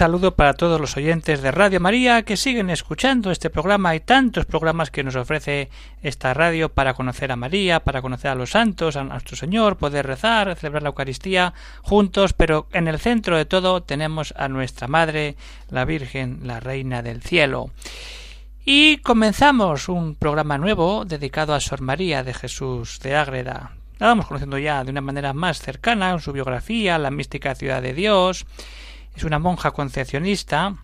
Saludo para todos los oyentes de Radio María que siguen escuchando este programa y tantos programas que nos ofrece esta radio para conocer a María, para conocer a los santos, a nuestro Señor, poder rezar, celebrar la Eucaristía juntos, pero en el centro de todo tenemos a nuestra Madre, la Virgen, la Reina del Cielo. Y comenzamos un programa nuevo dedicado a Sor María de Jesús de Ágreda. La vamos conociendo ya de una manera más cercana su biografía, la mística ciudad de Dios, es una monja concepcionista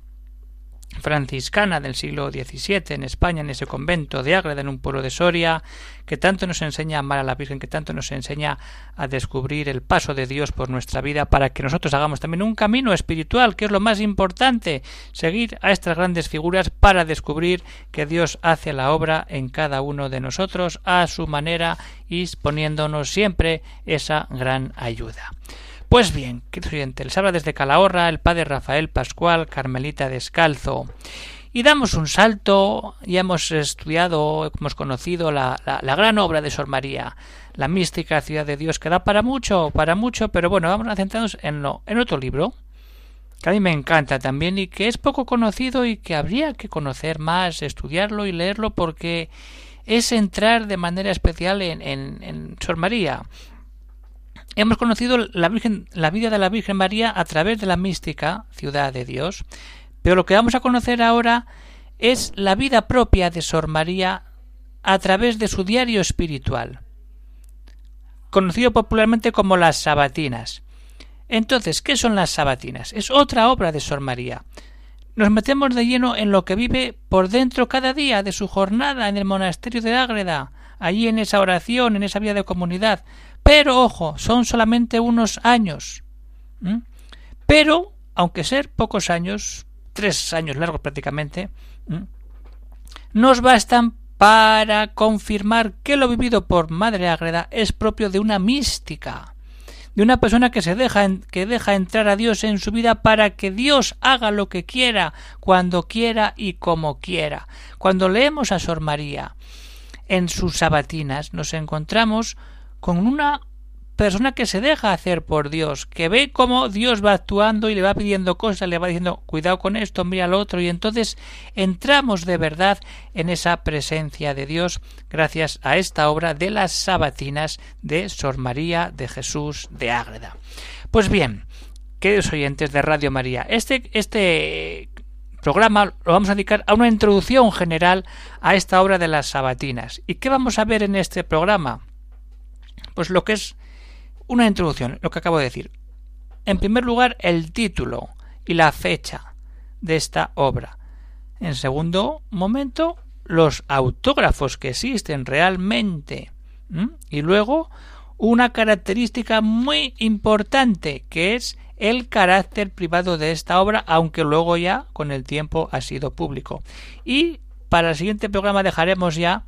franciscana del siglo XVII en España, en ese convento de Ágreda, en un pueblo de Soria, que tanto nos enseña a amar a la Virgen, que tanto nos enseña a descubrir el paso de Dios por nuestra vida para que nosotros hagamos también un camino espiritual, que es lo más importante, seguir a estas grandes figuras para descubrir que Dios hace la obra en cada uno de nosotros a su manera y poniéndonos siempre esa gran ayuda. Pues bien, queridos oyentes, les habla desde Calahorra el padre Rafael Pascual, Carmelita Descalzo. Y damos un salto, ya hemos estudiado, hemos conocido la, la, gran obra de Sor María, la mística ciudad de Dios, que da para mucho, para mucho, pero bueno, vamos a centrarnos en, lo, en otro libro, que a mí me encanta también y que es poco conocido y que habría que conocer más, estudiarlo y leerlo porque es entrar de manera especial en, en, en Sor María hemos conocido la, Virgen, la vida de la Virgen María a través de la mística Ciudad de Dios, pero lo que vamos a conocer ahora es la vida propia de Sor María a través de su diario espiritual, conocido popularmente como las sabatinas. Entonces, ¿qué son las sabatinas? Es otra obra de Sor María. Nos metemos de lleno en lo que vive por dentro cada día de su jornada en el monasterio de Ágreda, allí en esa oración, en esa vida de comunidad, pero ojo, son solamente unos años. Pero, aunque ser pocos años, tres años largos prácticamente, nos bastan para confirmar que lo vivido por Madre Ágreda es propio de una mística, de una persona que se deja que deja entrar a Dios en su vida para que Dios haga lo que quiera, cuando quiera y como quiera. Cuando leemos a Sor María en sus sabatinas, nos encontramos con una persona que se deja hacer por Dios, que ve cómo Dios va actuando y le va pidiendo cosas, le va diciendo cuidado con esto, mira al otro, y entonces entramos de verdad en esa presencia de Dios gracias a esta obra de las sabatinas de Sor María de Jesús de Ágreda. Pues bien, queridos oyentes de Radio María, este, este programa lo vamos a dedicar a una introducción general a esta obra de las sabatinas. ¿Y qué vamos a ver en este programa? Pues lo que es una introducción, lo que acabo de decir. En primer lugar, el título y la fecha de esta obra. En segundo momento, los autógrafos que existen realmente. Y luego, una característica muy importante, que es el carácter privado de esta obra, aunque luego ya con el tiempo ha sido público. Y para el siguiente programa dejaremos ya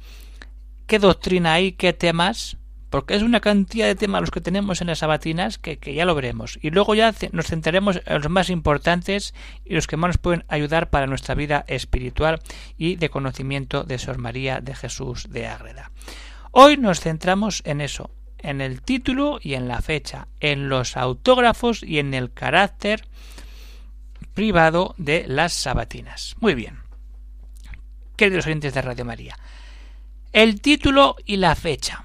qué doctrina hay, qué temas porque es una cantidad de temas los que tenemos en las sabatinas que, ya lo veremos. Y luego ya nos centraremos en los más importantes y los que más nos pueden ayudar para nuestra vida espiritual y de conocimiento de Sor María de Jesús de Ágreda. Hoy nos centramos en eso, en el título y en la fecha, en los autógrafos y en el carácter privado de las sabatinas. Muy bien. Queridos oyentes de Radio María, el título y la fecha.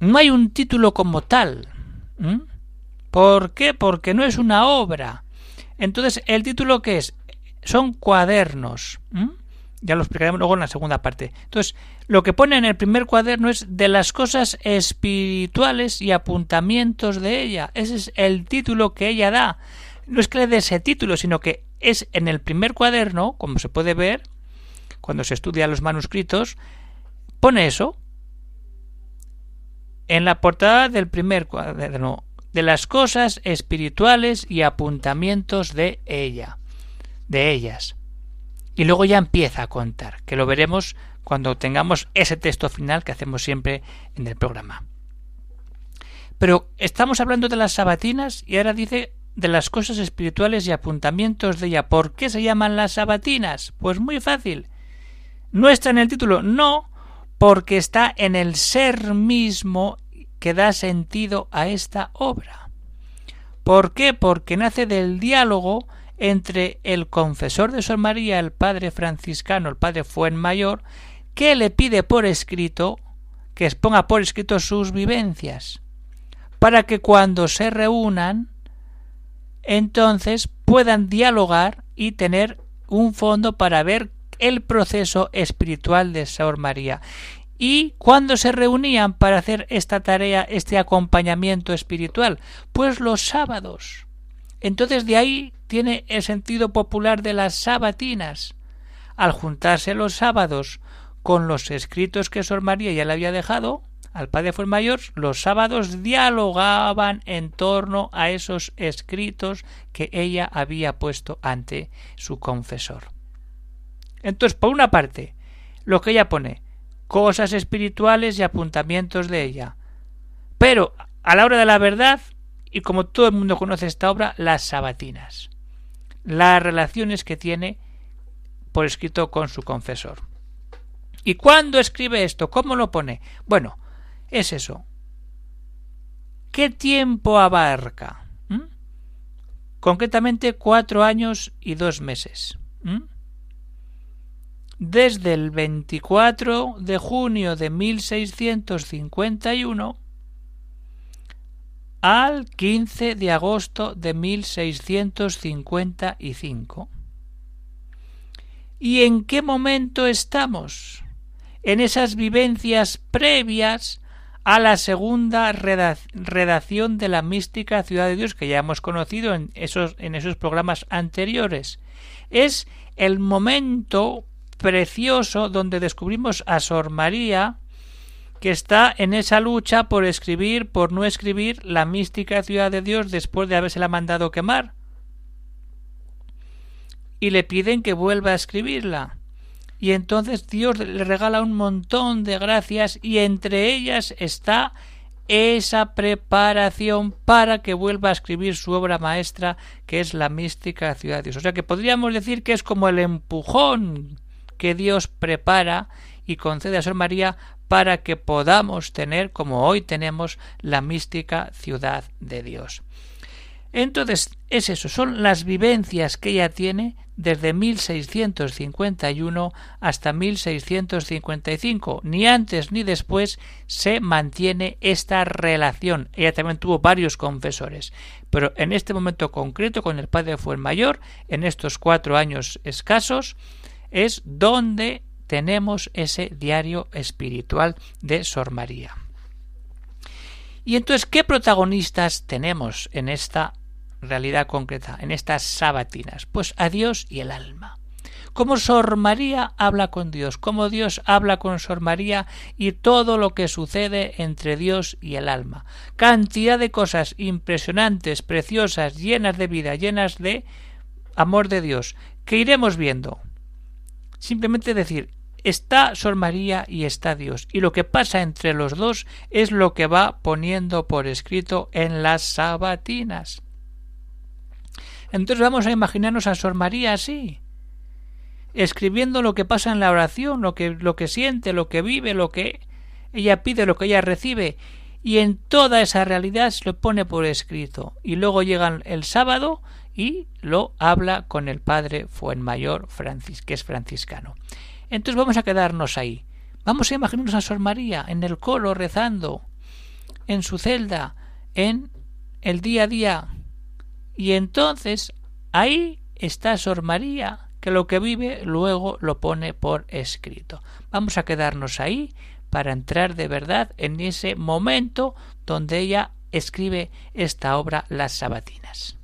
No hay un título como tal. ¿Por qué? Porque no es una obra. Entonces, ¿el título qué es? Son cuadernos. Ya lo explicaremos luego en la segunda parte. Entonces, lo que pone en el primer cuaderno es de las cosas espirituales y apuntamientos de ella. Ese es el título que ella da. No es que le dé ese título, sino que es en el primer cuaderno, como se puede ver, cuando se estudia los manuscritos, pone eso, en la portada del primer cuaderno de las cosas espirituales y apuntamientos de ella, de ellas. Y luego ya empieza a contar, que lo veremos cuando tengamos ese texto final que hacemos siempre en el programa. Pero estamos hablando de las sabatinas y ahora dice de las cosas espirituales y apuntamientos de ella. ¿Por qué se llaman las sabatinas? Pues muy fácil. ¿No está en el título? No, porque está en el ser mismo que da sentido a esta obra. ¿Por qué? Porque nace del diálogo entre el confesor de Sor María, el padre franciscano, el padre Fuenmayor, que le pide por escrito que exponga por escrito sus vivencias, para que cuando se reúnan, entonces puedan dialogar y tener un fondo para ver el proceso espiritual de Sor María. ¿Y cuándo se reunían para hacer esta tarea, este acompañamiento espiritual? Pues los sábados. Entonces de ahí tiene el sentido popular de las sabatinas. Al juntarse los sábados con los escritos que Sor María ya le había dejado al padre mayor, los sábados dialogaban en torno a esos escritos que ella había puesto ante su confesor. Entonces, por una parte, lo que ella pone, cosas espirituales y apuntamientos de ella. Pero, a la hora de la verdad, y como todo el mundo conoce esta obra, las sabatinas. Las relaciones que tiene por escrito con su confesor. ¿Y cuándo escribe esto? ¿Cómo lo pone? Bueno, es eso. ¿Qué tiempo abarca? ¿Mm? Concretamente cuatro años y dos meses. ¿Mm? Desde el 24 de junio de 1651 al 15 de agosto de 1655. ¿Y en qué momento estamos? En esas vivencias previas a la segunda redacción de la mística Ciudad de Dios que ya hemos conocido en esos, en esos programas anteriores. Es el momento precioso donde descubrimos a Sor María que está en esa lucha por escribir, por no escribir la mística Ciudad de Dios después de habérsela mandado quemar. Y le piden que vuelva a escribirla y entonces Dios le regala un montón de gracias y entre ellas está esa preparación para que vuelva a escribir su obra maestra que es la mística ciudad de Dios. O sea que podríamos decir que es como el empujón que Dios prepara y concede a Sor María para que podamos tener, como hoy tenemos, la mística ciudad de Dios. Entonces, es eso, son las vivencias que ella tiene desde 1651 hasta 1655. Ni antes ni después se mantiene esta relación. Ella también tuvo varios confesores, pero en este momento concreto con el padre mayor, en estos cuatro años escasos, es donde tenemos ese diario espiritual de Sor María. Y entonces, ¿qué protagonistas tenemos en esta realidad concreta, en estas sabatinas? Pues a Dios y el alma. Cómo Sor María habla con Dios, cómo Dios habla con Sor María y todo lo que sucede entre Dios y el alma. Cantidad de cosas impresionantes, preciosas, llenas de vida, llenas de amor de Dios, que iremos viendo. Simplemente decir, está Sor María y está Dios, y lo que pasa entre los dos es lo que va poniendo por escrito en las sabatinas. Entonces vamos a imaginarnos a Sor María así, escribiendo lo que pasa en la oración, lo que, lo que siente, lo que vive, lo que ella pide, lo que ella recibe, y en toda esa realidad se lo pone por escrito. Y luego llega el sábado y lo habla con el padre Fuenmayor, que es franciscano. Entonces vamos a quedarnos ahí. Vamos a imaginarnos a Sor María en el coro rezando, en su celda, en el día a día, y entonces ahí está Sor María, que lo que vive luego lo pone por escrito. Vamos a quedarnos ahí para entrar de verdad en ese momento donde ella escribe esta obra Las Sabatinas.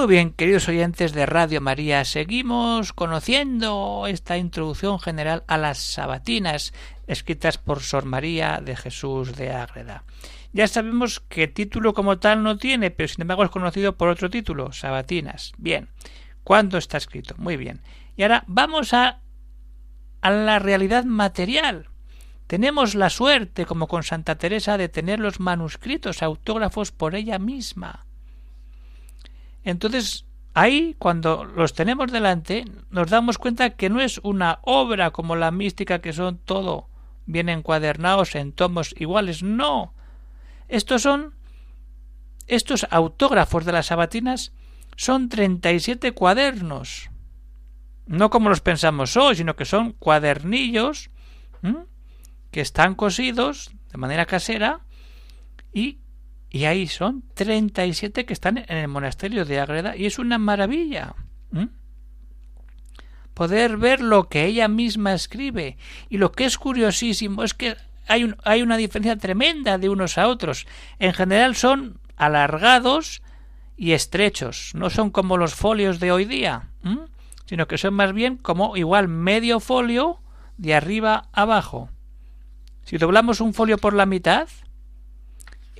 Muy bien, queridos oyentes de Radio María, seguimos conociendo esta introducción general a las sabatinas escritas por Sor María de Jesús de Ágreda. Ya sabemos que título como tal no tiene, pero sin embargo es conocido por otro título, Sabatinas. Bien, ¿cuándo está escrito? Muy bien. Y ahora vamos a, a la realidad material. Tenemos la suerte, como con Santa Teresa, de tener los manuscritos autógrafos por ella misma. Entonces, ahí, cuando los tenemos delante, nos damos cuenta que no es una obra como la mística, que son todo bien encuadernados en tomos iguales. No. Estos son. Estos autógrafos de las sabatinas son treinta y siete cuadernos. No como los pensamos hoy, sino que son cuadernillos que están cosidos de manera casera y, y ahí son 37 que están en el monasterio de Ágreda y es una maravilla. Poder ver lo que ella misma escribe y lo que es curiosísimo es que hay, un, hay una diferencia tremenda de unos a otros. En general son alargados y estrechos, no son como los folios de hoy día, sino que son más bien como igual medio folio de arriba abajo. Si doblamos un folio por la mitad,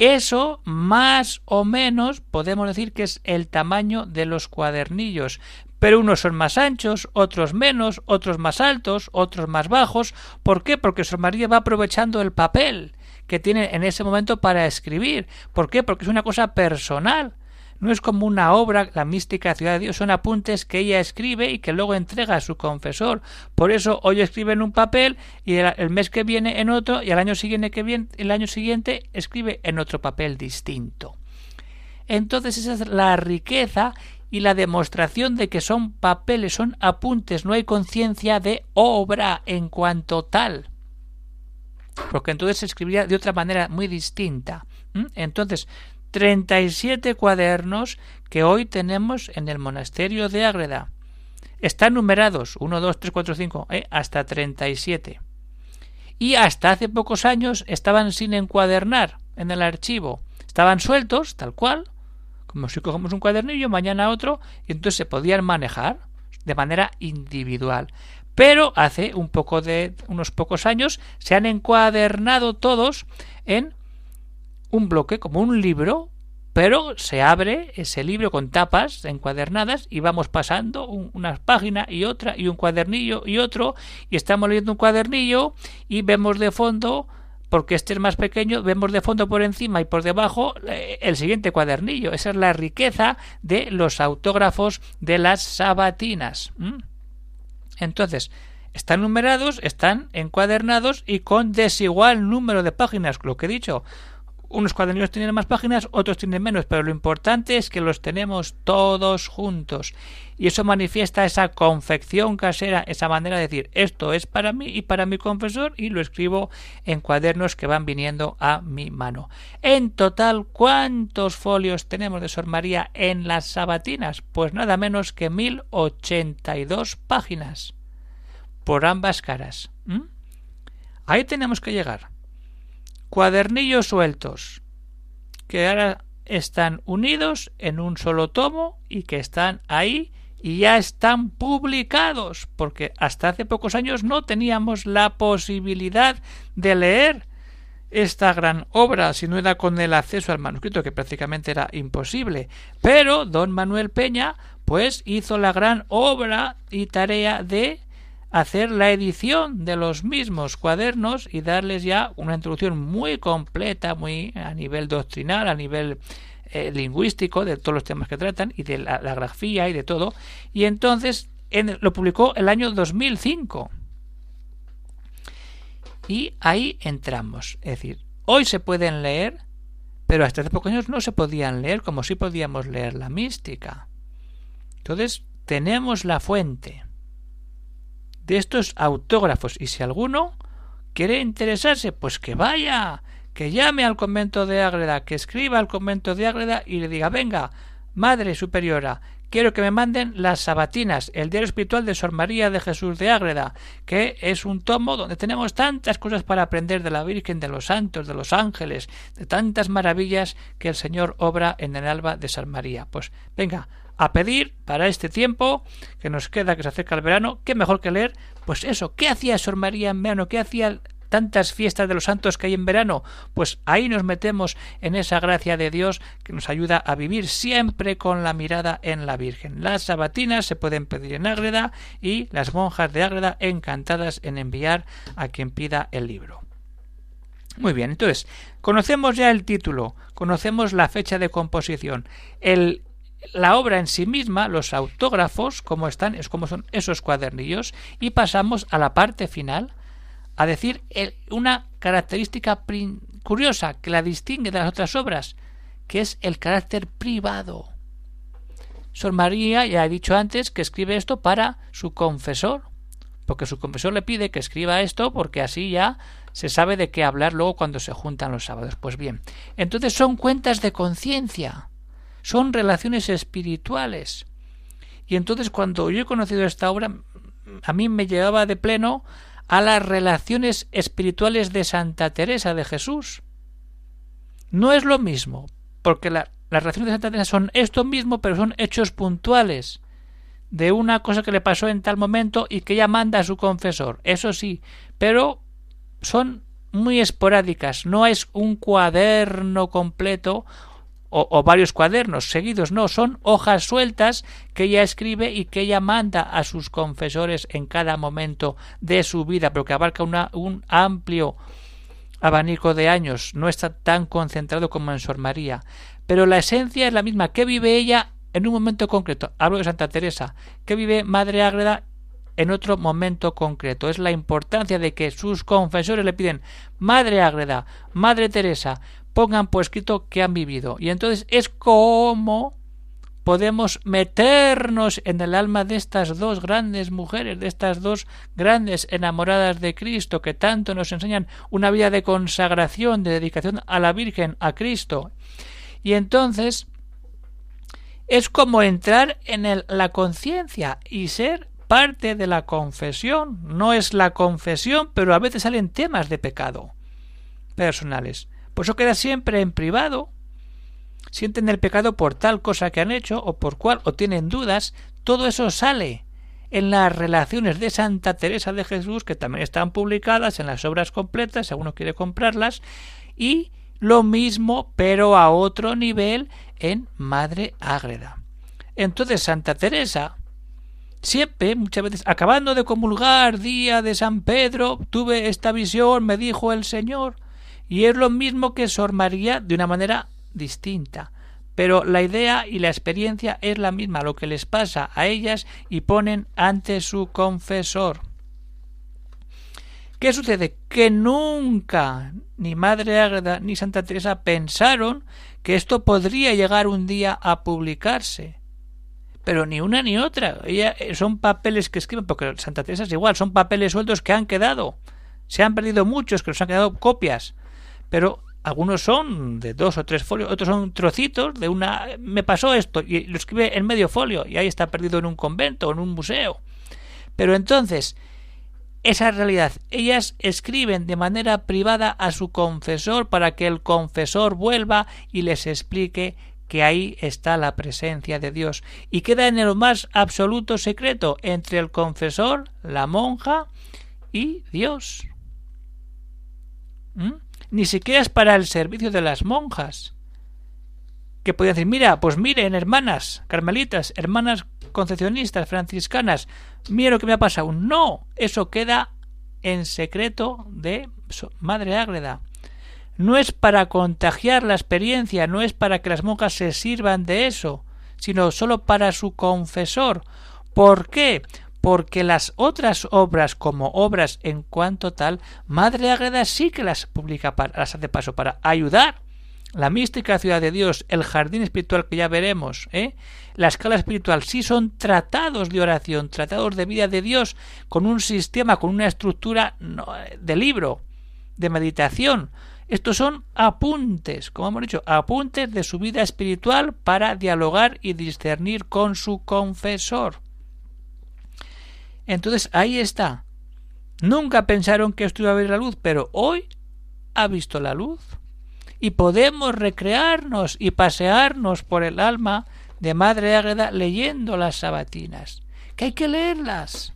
eso más o menos podemos decir que es el tamaño de los cuadernillos, pero unos son más anchos, otros menos, otros más altos, otros más bajos. ¿Por qué? Porque Sor María va aprovechando el papel que tiene en ese momento para escribir. ¿Por qué? Porque es una cosa personal. No es como una obra, la mística Ciudad de Dios, son apuntes que ella escribe y que luego entrega a su confesor. Por eso hoy escribe en un papel y el, mes que viene en otro y el año siguiente que viene, el año siguiente escribe en otro papel distinto. Entonces esa es la riqueza y la demostración de que son papeles, son apuntes, no hay conciencia de obra en cuanto tal. Porque entonces se escribiría de otra manera muy distinta. Entonces, 37 cuadernos que hoy tenemos en el monasterio de Ágreda. Están numerados 1, 2, 3, 4, 5, ¿eh? hasta 37. Y hasta hace pocos años estaban sin encuadernar en el archivo. Estaban sueltos, tal cual, como si cogemos un cuadernillo, mañana otro, y entonces se podían manejar de manera individual. Pero hace un poco de unos pocos años se han encuadernado todos en un bloque como un libro, pero se abre ese libro con tapas encuadernadas y vamos pasando una página y otra y un cuadernillo y otro y estamos leyendo un cuadernillo y vemos de fondo porque este es más pequeño, vemos de fondo por encima y por debajo eh, el siguiente cuadernillo. Esa es la riqueza de los autógrafos de las sabatinas. Entonces, están numerados, están encuadernados y con desigual número de páginas, lo que he dicho unos cuadernillos tienen más páginas, otros tienen menos, pero lo importante es que los tenemos todos juntos. Y eso manifiesta esa confección casera, esa manera de decir esto es para mí y para mi confesor y lo escribo en cuadernos que van viniendo a mi mano. En total, ¿cuántos folios tenemos de Sor María en las sabatinas? Pues nada menos que mil ochenta y dos páginas. Por ambas caras. Ahí tenemos que llegar cuadernillos sueltos que ahora están unidos en un solo tomo y que están ahí y ya están publicados, porque hasta hace pocos años no teníamos la posibilidad de leer esta gran obra si no era con el acceso al manuscrito, que prácticamente era imposible. Pero don Manuel Peña, pues hizo la gran obra y tarea de hacer la edición de los mismos cuadernos y darles ya una introducción muy completa, muy a nivel doctrinal, a nivel eh, lingüístico de todos los temas que tratan y de la, grafía y de todo. Y entonces lo publicó el año 2005. Y ahí entramos. Es decir, hoy se pueden leer, pero hasta hace pocos años no se podían leer como si podíamos leer la mística. Entonces, tenemos la fuente de estos autógrafos y si alguno quiere interesarse, pues que vaya, que llame al convento de Ágreda, que escriba al convento de Ágreda y le diga, venga, Madre Superiora, quiero que me manden las sabatinas, el diario espiritual de Sor María de Jesús de Ágreda, que es un tomo donde tenemos tantas cosas para aprender de la Virgen, de los santos, de los ángeles, de tantas maravillas que el Señor obra en el alba de San María. Pues venga, a pedir para este tiempo que nos queda, que se acerca el verano, qué mejor que leer, pues eso, ¿qué hacía Sor María en verano? ¿Qué hacía tantas fiestas de los santos que hay en verano, pues ahí nos metemos en esa gracia de Dios que nos ayuda a vivir siempre con la mirada en la Virgen. Las sabatinas se pueden pedir en Ágreda y las monjas de Ágreda encantadas en enviar a quien pida el libro. Muy bien, entonces, conocemos ya el título, conocemos la fecha de composición, el la obra en sí misma, los autógrafos, cómo están, es como son esos cuadernillos, y pasamos a la parte final, a decir una característica curiosa que la distingue de las otras obras, que es el carácter privado. Sor María ya he dicho antes que escribe esto para su confesor, porque su confesor le pide que escriba esto porque así ya se sabe de qué hablar luego cuando se juntan los sábados. Pues bien, entonces son cuentas de conciencia, son relaciones espirituales. Y entonces cuando yo he conocido esta obra, a mí me llevaba de pleno a las relaciones espirituales de Santa Teresa de Jesús. No es lo mismo, porque las relaciones de Santa Teresa son esto mismo, pero son hechos puntuales de una cosa que le pasó en tal momento y que ella manda a su confesor. Eso sí, pero son muy esporádicas, no es un cuaderno completo o, varios cuadernos seguidos, no, son hojas sueltas que ella escribe y que ella manda a sus confesores en cada momento de su vida, pero que abarca un amplio abanico de años, no está tan concentrado como en Sor María, pero la esencia es la misma, que vive ella en un momento concreto, hablo de Santa Teresa, que vive Madre Ágreda en otro momento concreto. Es la importancia de que sus confesores le piden Madre Ágreda, Madre Teresa, pongan por escrito que han vivido. Y entonces es como podemos meternos en el alma de estas dos grandes mujeres, de estas dos grandes enamoradas de Cristo, que tanto nos enseñan una vida de consagración, de dedicación a la Virgen, a Cristo. Y entonces es como entrar en la conciencia y ser parte de la confesión. No es la confesión, pero a veces salen temas de pecado personales. Por eso queda siempre en privado. Sienten el pecado por tal cosa que han hecho o por cual o tienen dudas. Todo eso sale en las relaciones de Santa Teresa de Jesús, que también están publicadas en las obras completas, si alguno quiere comprarlas, y lo mismo, pero a otro nivel, en Madre Ágreda. Entonces Santa Teresa, siempre, muchas veces, acabando de comulgar día de San Pedro, tuve esta visión, me dijo el Señor, y es lo mismo que Sor María de una manera distinta. Pero la idea y la experiencia es la misma, lo que les pasa a ellas y ponen ante su confesor. ¿Qué sucede? Que nunca ni Madre Ágreda ni Santa Teresa pensaron que esto podría llegar un día a publicarse. Pero ni una ni otra. Ella, eh, son papeles que escriben, porque Santa Teresa es igual, son papeles sueltos que han quedado. Se han perdido muchos, que nos han quedado copias pero algunos son de dos o tres folios, otros son trocitos de una... me pasó esto y lo escribe en medio folio y ahí está perdido en un convento o en un museo. Pero entonces, esa realidad, ellas escriben de manera privada a su confesor para que el confesor vuelva y les explique que ahí está la presencia de Dios y queda en el más absoluto secreto entre el confesor, la monja y Dios. ¿Mm? Ni siquiera es para el servicio de las monjas. Que podían decir, mira, pues miren, hermanas carmelitas, hermanas concepcionistas, franciscanas, mira lo que me ha pasado. No, eso queda en secreto de Madre Ágreda. No es para contagiar la experiencia, no es para que las monjas se sirvan de eso, sino solo para su confesor. ¿Por qué? Porque las otras obras como obras en cuanto tal, Madre Agreda sí que las publica, para, las hace paso para ayudar la mística ciudad de Dios, el jardín espiritual que ya veremos, ¿eh? la escala espiritual, sí son tratados de oración, tratados de vida de Dios, con un sistema, con una estructura de libro, de meditación. Estos son apuntes, como hemos dicho, apuntes de su vida espiritual para dialogar y discernir con su confesor. Entonces ahí está. Nunca pensaron que esto iba a ver la luz, pero hoy ha visto la luz. Y podemos recrearnos y pasearnos por el alma de Madre Ágreda leyendo las sabatinas, que hay que leerlas.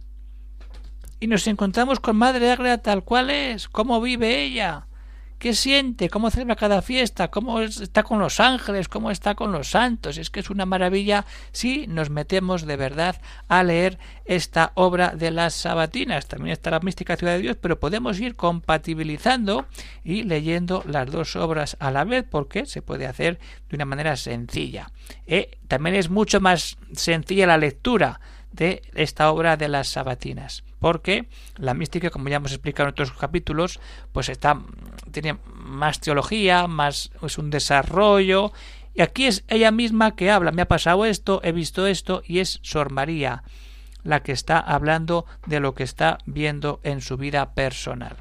Y nos encontramos con Madre Ágreda tal cual es, cómo vive ella, qué siente, cómo celebra cada fiesta, cómo está con los ángeles, cómo está con los santos. Es que es una maravilla si nos metemos de verdad a leer esta obra de las sabatinas. También está la mística ciudad de Dios, pero podemos ir compatibilizando y leyendo las dos obras a la vez porque se puede hacer de una manera sencilla. Eh, también es mucho más sencilla la lectura de esta obra de las sabatinas porque la mística, como ya hemos explicado en otros capítulos, pues está tiene más teología, más es un desarrollo y aquí es ella misma que habla, me ha pasado esto, he visto esto y es Sor María la que está hablando de lo que está viendo en su vida personal.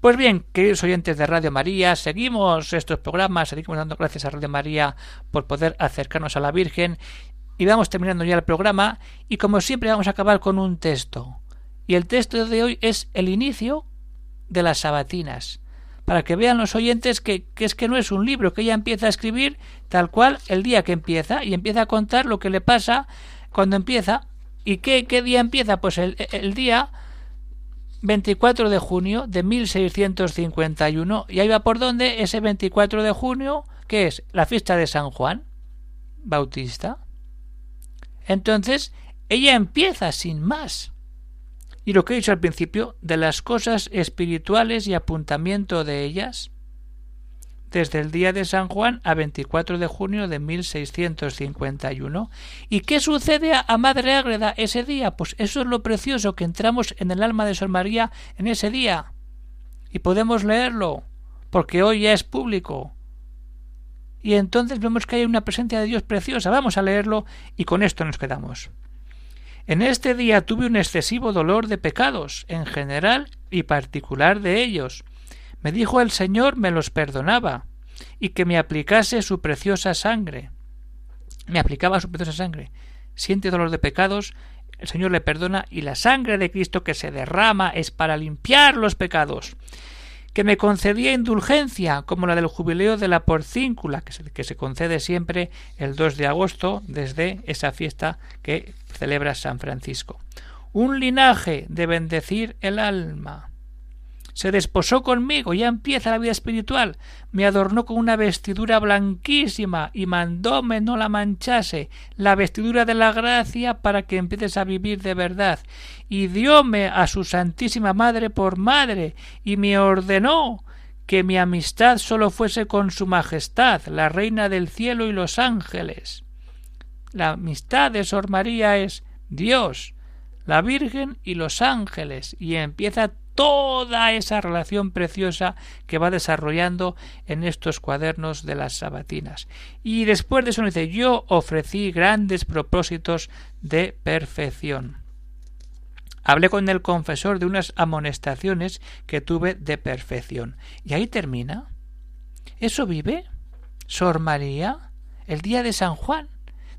Pues bien, queridos oyentes de Radio María, seguimos estos programas, seguimos dando gracias a Radio María por poder acercarnos a la Virgen y vamos terminando ya el programa y como siempre vamos a acabar con un texto. Y el texto de hoy es el inicio de las sabatinas, para que vean los oyentes que, es que no es un libro, que ella empieza a escribir tal cual el día que empieza y empieza a contar lo que le pasa cuando empieza. ¿Y qué, qué día empieza? Pues el, el día 24 de junio de 1651. ¿Y ahí va por dónde? Ese 24 de junio, que es la fiesta de San Juan Bautista. Entonces, ella empieza sin más. Y lo que he dicho al principio, de las cosas espirituales y apuntamiento de ellas, desde el día de San Juan a 24 de junio de 1651. ¿Y qué sucede a Madre Ágreda ese día? Pues eso es lo precioso, que entramos en el alma de Sor María en ese día. Y podemos leerlo, porque hoy ya es público y entonces vemos que hay una presencia de Dios preciosa. Vamos a leerlo y con esto nos quedamos. En este día tuve un excesivo dolor de pecados, en general y particular de ellos. Me dijo el Señor me los perdonaba y que me aplicase su preciosa sangre. Me aplicaba su preciosa sangre. Siente dolor de pecados, el Señor le perdona y la sangre de Cristo que se derrama es para limpiar los pecados que me concedía indulgencia, como la del jubileo de la porcíncula, que se, que se concede siempre el 2 de agosto desde esa fiesta que celebra San Francisco. Un linaje de bendecir el alma se desposó conmigo, ya empieza la vida espiritual, me adornó con una vestidura blanquísima y mandóme no la manchase, la vestidura de la gracia para que empieces a vivir de verdad, y dióme a su Santísima Madre por madre, y me ordenó que mi amistad sólo fuese con su Majestad, la Reina del cielo y los ángeles. La amistad de Sor María es Dios, la Virgen y los ángeles, y empieza toda esa relación preciosa que va desarrollando en estos cuadernos de las sabatinas. Y después de eso dice yo ofrecí grandes propósitos de perfección. Hablé con el confesor de unas amonestaciones que tuve de perfección. Y ahí termina. ¿Eso vive? Sor María, el día de San Juan,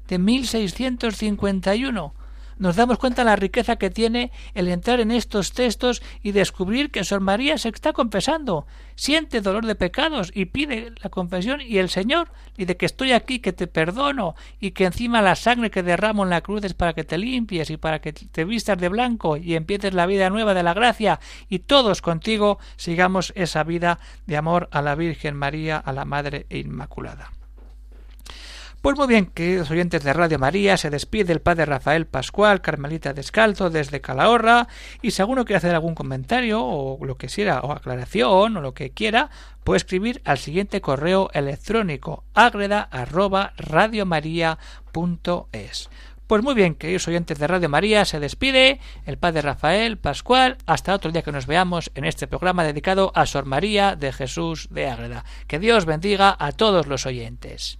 de 1651 nos damos cuenta de la riqueza que tiene el entrar en estos textos y descubrir que Sor María se está confesando, siente dolor de pecados y pide la confesión y el Señor y de que estoy aquí, que te perdono y que encima la sangre que derramo en la cruz es para que te limpies y para que te vistas de blanco y empieces la vida nueva de la gracia y todos contigo sigamos esa vida de amor a la Virgen María, a la Madre Inmaculada. Pues muy bien, queridos oyentes de Radio María, se despide el padre Rafael Pascual, Carmelita Descalzo, desde Calahorra, y si alguno quiere hacer algún comentario, o lo que sea, o aclaración, o lo que quiera, puede escribir al siguiente correo electrónico, agreda Pues muy bien, queridos oyentes de Radio María, se despide el padre Rafael Pascual. Hasta otro día que nos veamos en este programa dedicado a Sor María de Jesús de Ágreda. Que Dios bendiga a todos los oyentes.